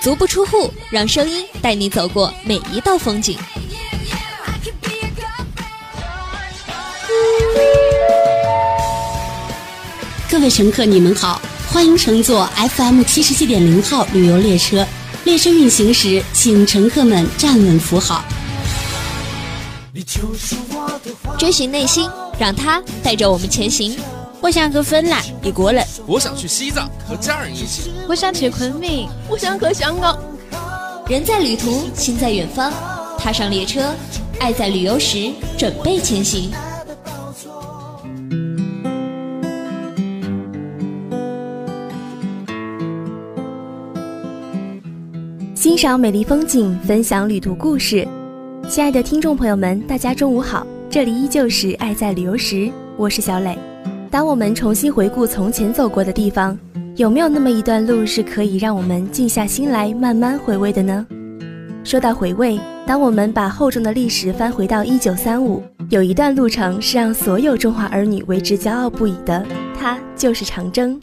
足不出户，让声音带你走过每一道风景。各位乘客，你们好，欢迎乘坐 FM 七十七点零号旅游列车。列车运行时，请乘客们站稳扶好。追寻内心，让它带着我们前行。我想去芬兰，一国人；我想去西藏，和家人一起；我想去昆明，我想去香港。人在旅途，心在远方。踏上列车，爱在旅游时，准备前行。欣赏美丽风景，分享旅途故事。亲爱的听众朋友们，大家中午好，这里依旧是爱在旅游时，我是小磊。当我们重新回顾从前走过的地方，有没有那么一段路是可以让我们静下心来慢慢回味的呢？说到回味，当我们把厚重的历史翻回到一九三五，有一段路程是让所有中华儿女为之骄傲不已的，它就是长征。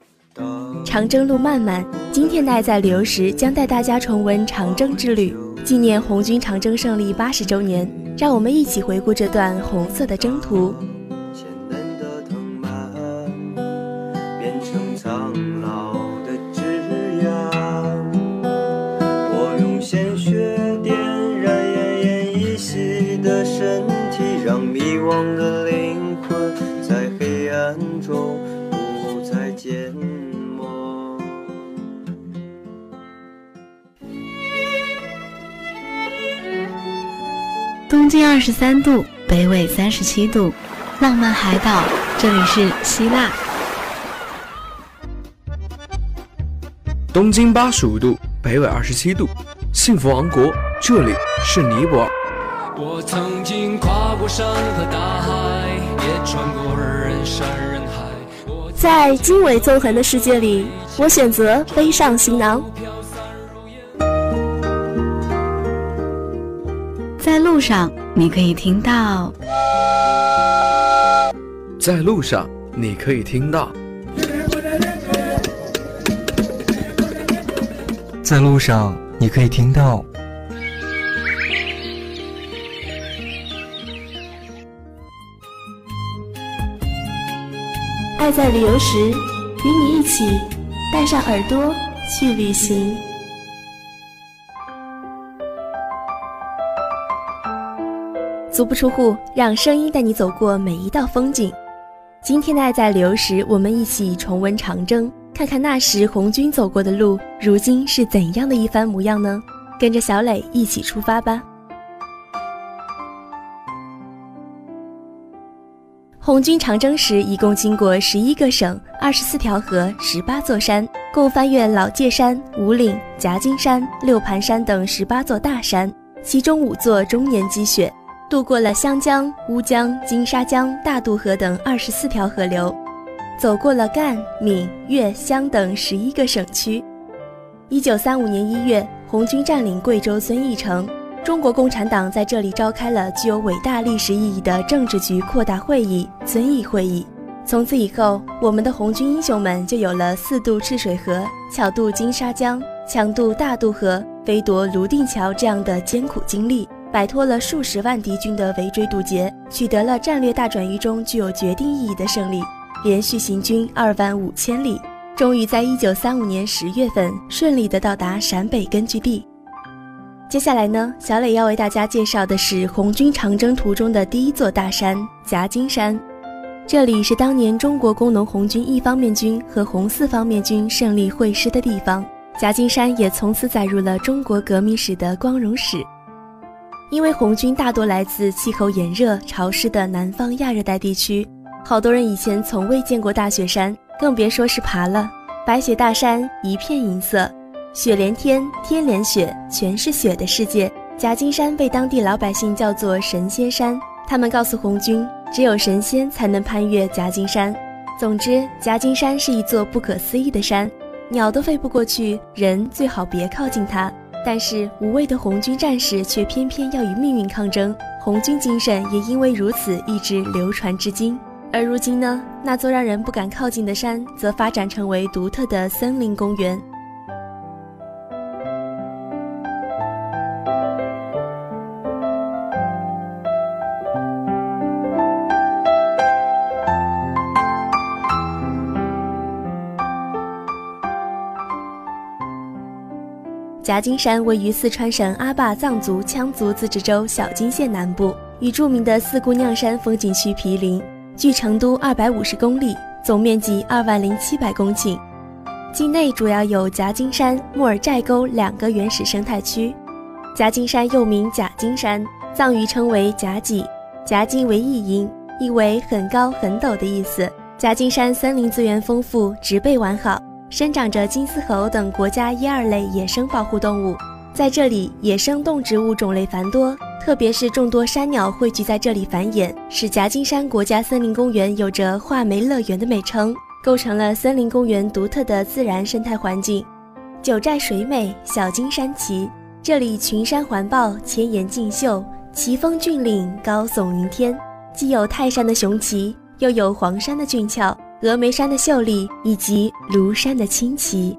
长征路漫漫，今天的爱在旅游时将带大家重温长征之旅，纪念红军长征胜利八十周年。让我们一起回顾这段红色的征途。经二十三度，北纬三十七度，浪漫海岛，这里是希腊。东经八十五度，北纬二十七度，幸福王国，这里是尼泊尔。我曾经跨过山和大海，也穿过人山人海。在经纬纵横的世界里，我选择背上行囊。在路上，你可以听到；在路上，你可以听到；在路上，你可以听到。爱在旅游时，与你一起带上耳朵去旅行。足不出户，让声音带你走过每一道风景。今天的爱在流时，我们一起重温长征，看看那时红军走过的路，如今是怎样的一番模样呢？跟着小磊一起出发吧。红军长征时，一共经过十一个省、二十四条河、十八座山，共翻越老界山、五岭、夹金山、六盘山等十八座大山，其中五座终年积雪。渡过了湘江、乌江、金沙江、大渡河等二十四条河流，走过了赣、闽、粤、湘等十一个省区。一九三五年一月，红军占领贵州遵义城，中国共产党在这里召开了具有伟大历史意义的政治局扩大会议——遵义会议。从此以后，我们的红军英雄们就有了四渡赤水河、巧渡金沙江、强渡大渡河、飞夺泸定桥这样的艰苦经历。摆脱了数十万敌军的围追堵截，取得了战略大转移中具有决定意义的胜利，连续行军二万五千里，终于在一九三五年十月份顺利的到达陕北根据地。接下来呢，小磊要为大家介绍的是红军长征途中的第一座大山夹金山，这里是当年中国工农红军一方面军和红四方面军胜利会师的地方，夹金山也从此载入了中国革命史的光荣史。因为红军大多来自气候炎热潮湿的南方亚热带地区，好多人以前从未见过大雪山，更别说是爬了。白雪大山一片银色，雪连天，天连雪，全是雪的世界。夹金山被当地老百姓叫做神仙山，他们告诉红军，只有神仙才能攀越夹金山。总之，夹金山是一座不可思议的山，鸟都飞不过去，人最好别靠近它。但是无畏的红军战士却偏偏要与命运抗争，红军精神也因为如此一直流传至今。而如今呢，那座让人不敢靠近的山，则发展成为独特的森林公园。夹金山位于四川省阿坝藏族羌族自治州小金县南部，与著名的四姑娘山风景区毗邻，距成都二百五十公里，总面积二万零七百公顷。境内主要有夹金山、木尔寨沟两个原始生态区。夹金山又名假金山，藏语称为夹脊，夹金为译音，意为很高很陡的意思。夹金山森林资源丰富，植被完好。生长着金丝猴等国家一二类野生保护动物，在这里野生动植物种类繁多，特别是众多山鸟汇聚在这里繁衍，使夹金山国家森林公园有着“画眉乐园”的美称，构成了森林公园独特的自然生态环境。九寨水美，小金山奇，这里群山环抱，千岩竞秀，奇峰峻岭，高耸云天，既有泰山的雄奇，又有黄山的俊俏。峨眉山的秀丽以及庐山的清奇，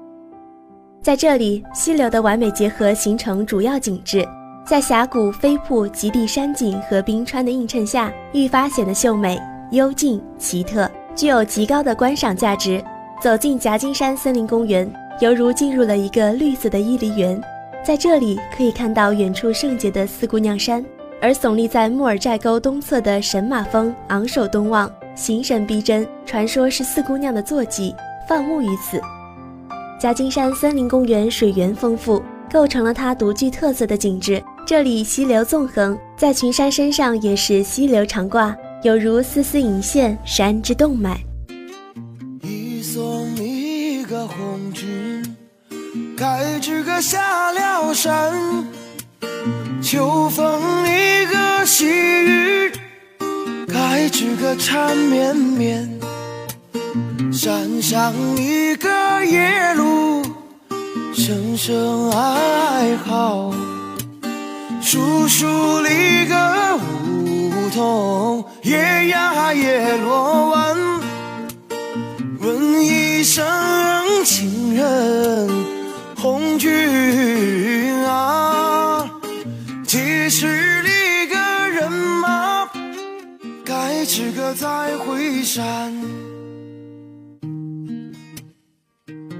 在这里溪流的完美结合形成主要景致，在峡谷飞瀑、极地山景和冰川的映衬下，愈发显得秀美、幽静、奇特，具有极高的观赏价值。走进夹金山森林公园，犹如进入了一个绿色的伊犁园。在这里可以看到远处圣洁的四姑娘山，而耸立在木尔寨沟东侧的神马峰昂首东望。形神逼真，传说是四姑娘的坐骑，放牧于此。夹金山森林公园水源丰富，构成了它独具特色的景致。这里溪流纵横，在群山身上也是溪流长挂，有如丝丝引线，山之动脉。一送一个红军，该知个下了山，秋风一个。该知个缠绵绵，山上一个野鹿，声声哀嚎；树树里个梧桐，叶呀叶落完。问一声情人，红军个再回山。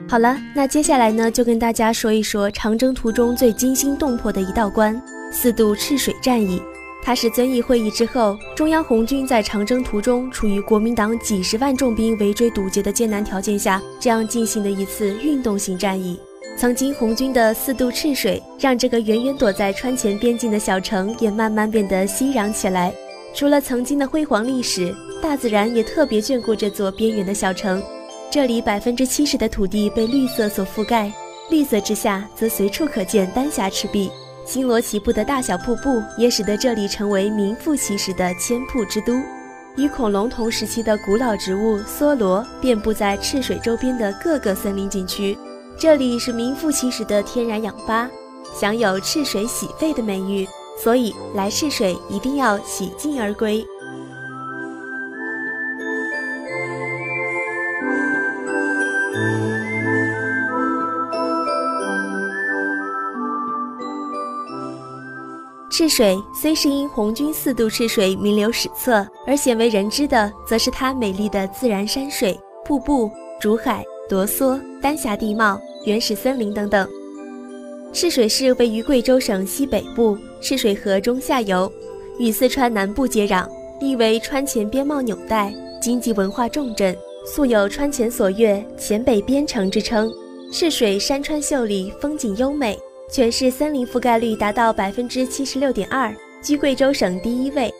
好了，那接下来呢，就跟大家说一说长征途中最惊心动魄的一道关——四渡赤水战役。它是遵义会议之后，中央红军在长征途中，处于国民党几十万重兵围追堵截的艰难条件下，这样进行的一次运动型战役。曾经红军的四渡赤水，让这个远远躲在川黔边境的小城，也慢慢变得熙攘起来。除了曾经的辉煌历史，大自然也特别眷顾这座边缘的小城。这里百分之七十的土地被绿色所覆盖，绿色之下则随处可见丹霞赤壁。星罗棋布的大小瀑布也使得这里成为名副其实的千瀑之都。与恐龙同时期的古老植物梭罗遍布在赤水周边的各个森林景区，这里是名副其实的天然氧吧，享有“赤水洗肺”的美誉。所以来赤水一定要洗净而归。赤水虽是因红军四渡赤水名留史册而鲜为人知的，则是它美丽的自然山水、瀑布、竹海、夺梭、丹霞地貌、原始森林等等。赤水市位于贵州省西北部。赤水河中下游，与四川南部接壤，亦为川黔边贸纽带、经济文化重镇，素有“川黔锁钥、黔北边城”之称。赤水山川秀丽，风景优美，全市森林覆盖率达到百分之七十六点二，居贵州省第一位。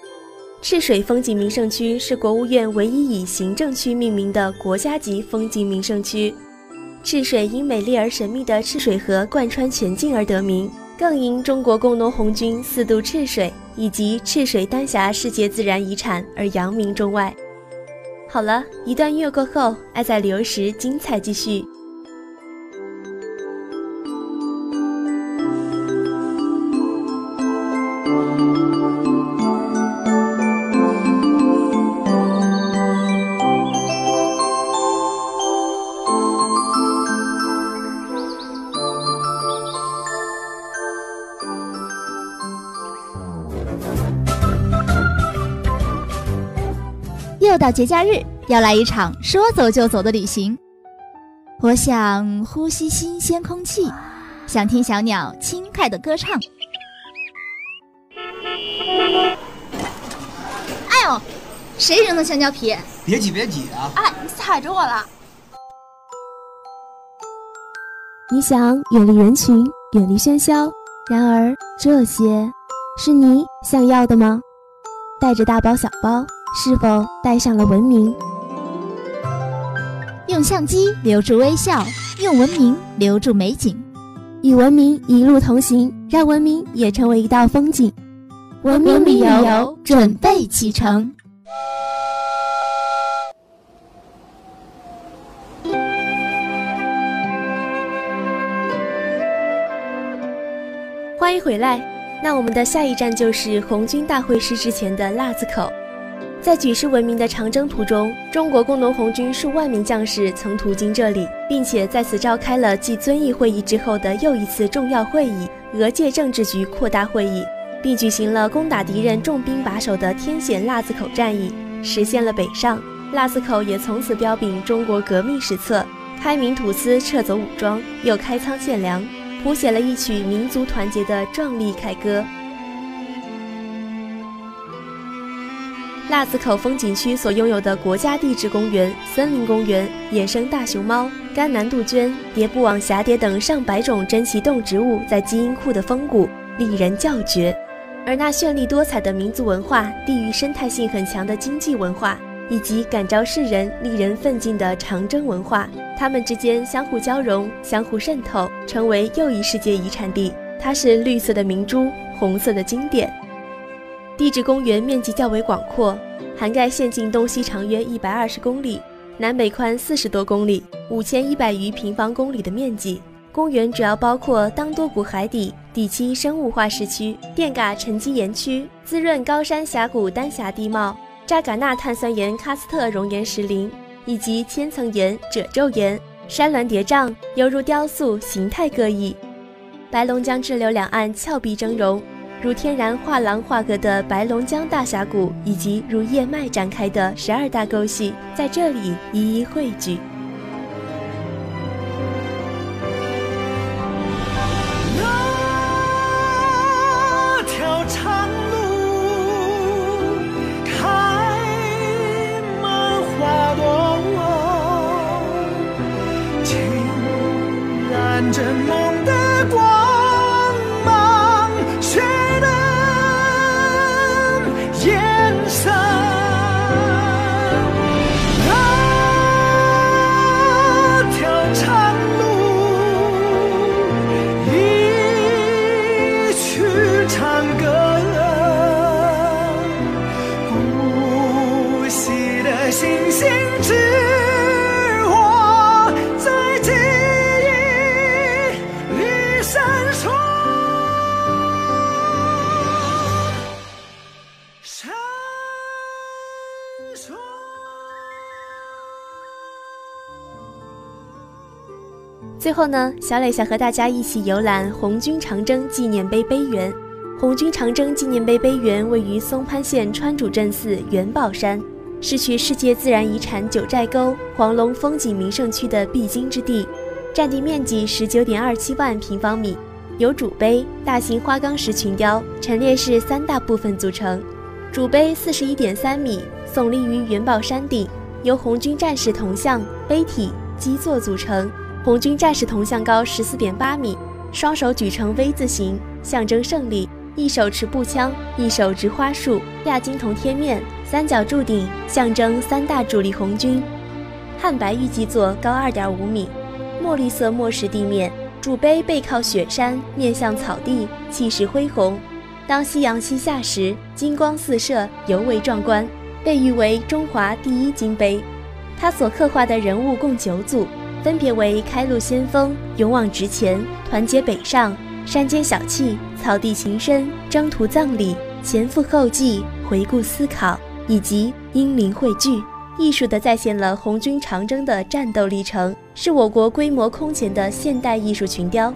赤水风景名胜区是国务院唯一以行政区命名的国家级风景名胜区。赤水因美丽而神秘的赤水河贯穿全境而得名。更因中国工农红军四渡赤水以及赤水丹霞世界自然遗产而扬名中外。好了，一段音乐过后，爱在旅游时精彩继续。到节假日，要来一场说走就走的旅行。我想呼吸新鲜空气，想听小鸟轻快的歌唱。哎呦，谁扔的香蕉皮？别挤，别挤啊！哎，你踩着我了。你想远离人群，远离喧嚣，然而这些是你想要的吗？带着大包小包，是否带上了文明？用相机留住微笑，用文明留住美景，与文明一路同行，让文明也成为一道风景。文明旅游准备启程。欢迎回来。那我们的下一站就是红军大会师之前的腊子口。在举世闻名的长征途中，中国工农红军数万名将士曾途经这里，并且在此召开了继遵义会议之后的又一次重要会议——俄界政治局扩大会议，并举行了攻打敌人重兵把守的天险腊子口战役，实现了北上。腊子口也从此标炳中国革命史册，开明土司，撤走武装，又开仓献粮。谱写了一曲民族团结的壮丽凯歌。腊子口风景区所拥有的国家地质公园、森林公园、野生大熊猫、甘南杜鹃、蝶步网蛱蝶等上百种珍奇动植物在基因库的丰谷，令人叫绝。而那绚丽多彩的民族文化、地域生态性很强的经济文化，以及感召世人、令人奋进的长征文化。它们之间相互交融、相互渗透，成为又一世界遗产地。它是绿色的明珠，红色的经典。地质公园面积较为广阔，涵盖县境东西长约一百二十公里，南北宽四十多公里，五千一百余平方公里的面积。公园主要包括当多谷海底第七生物化石区、电嘎沉积岩区、滋润高山峡谷丹霞地貌、扎尕那碳酸盐喀斯特熔岩石林。以及千层岩、褶皱岩、山峦叠嶂，犹如雕塑，形态各异。白龙江支流两岸峭壁峥嵘，如天然画廊画格的白龙江大峡谷，以及如叶脉展开的十二大沟系，在这里一一汇聚。三。最后呢，小磊想和大家一起游览红军长征纪念碑碑园。红军长征纪念碑碑园位于松潘县川主镇寺元宝山，是去世界自然遗产九寨沟黄龙风景名胜区的必经之地，占地面积十九点二七万平方米，由主碑、大型花岗石群雕陈列室三大部分组成。主碑四十一点三米，耸立于元宝山顶，由红军战士铜像、碑体、基座组成。红军战士铜像高十四点八米，双手举成 V 字形，象征胜利；一手持步枪，一手执花束，亚金铜贴面，三角柱顶，象征三大主力红军。汉白玉基座高二点五米，墨绿色墨石地面，主碑背靠雪山，面向草地，气势恢宏。当夕阳西下时，金光四射，尤为壮观，被誉为中华第一金碑。它所刻画的人物共九组。分别为开路先锋、勇往直前、团结北上、山间小憩、草地情深、征途葬礼、前赴后继、回顾思考，以及英灵汇聚，艺术地再现了红军长征的战斗历程，是我国规模空前的现代艺术群雕。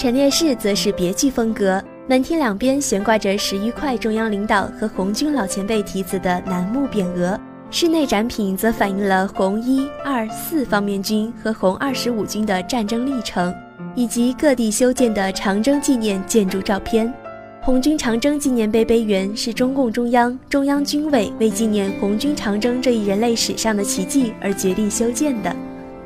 陈列室则是别具风格，门厅两边悬挂着十余块中央领导和红军老前辈题字的楠木匾额。室内展品则反映了红一、二、四方面军和红二十五军的战争历程，以及各地修建的长征纪念建筑照片。红军长征纪念碑碑园是中共中央、中央军委为纪念红军长征这一人类史上的奇迹而决定修建的，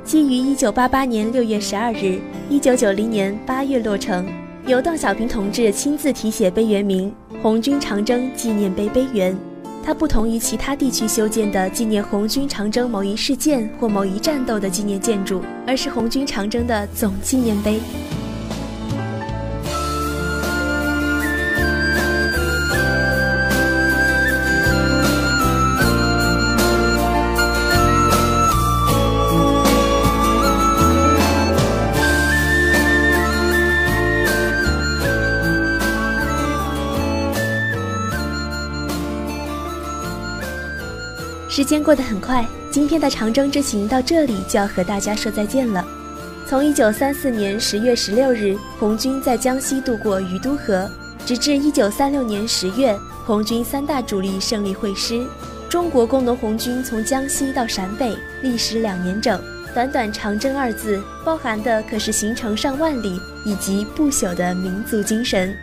基于一九八八年六月十二日、一九九零年八月落成，由邓小平同志亲自题写碑园名“红军长征纪念碑碑园”。它不同于其他地区修建的纪念红军长征某一事件或某一战斗的纪念建筑，而是红军长征的总纪念碑。时间过得很快，今天的长征之行到这里就要和大家说再见了。从一九三四年十月十六日，红军在江西渡过于都河，直至一九三六年十月，红军三大主力胜利会师，中国工农红军从江西到陕北，历时两年整。短短“长征”二字，包含的可是行程上万里以及不朽的民族精神。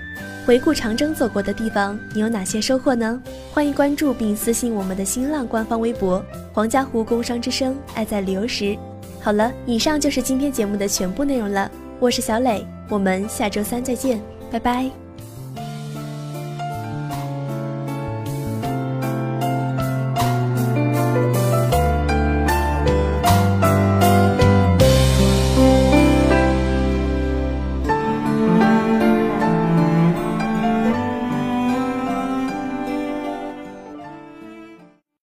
回顾长征走过的地方，你有哪些收获呢？欢迎关注并私信我们的新浪官方微博“黄家湖工商之声”，爱在旅游时。好了，以上就是今天节目的全部内容了。我是小磊，我们下周三再见，拜拜。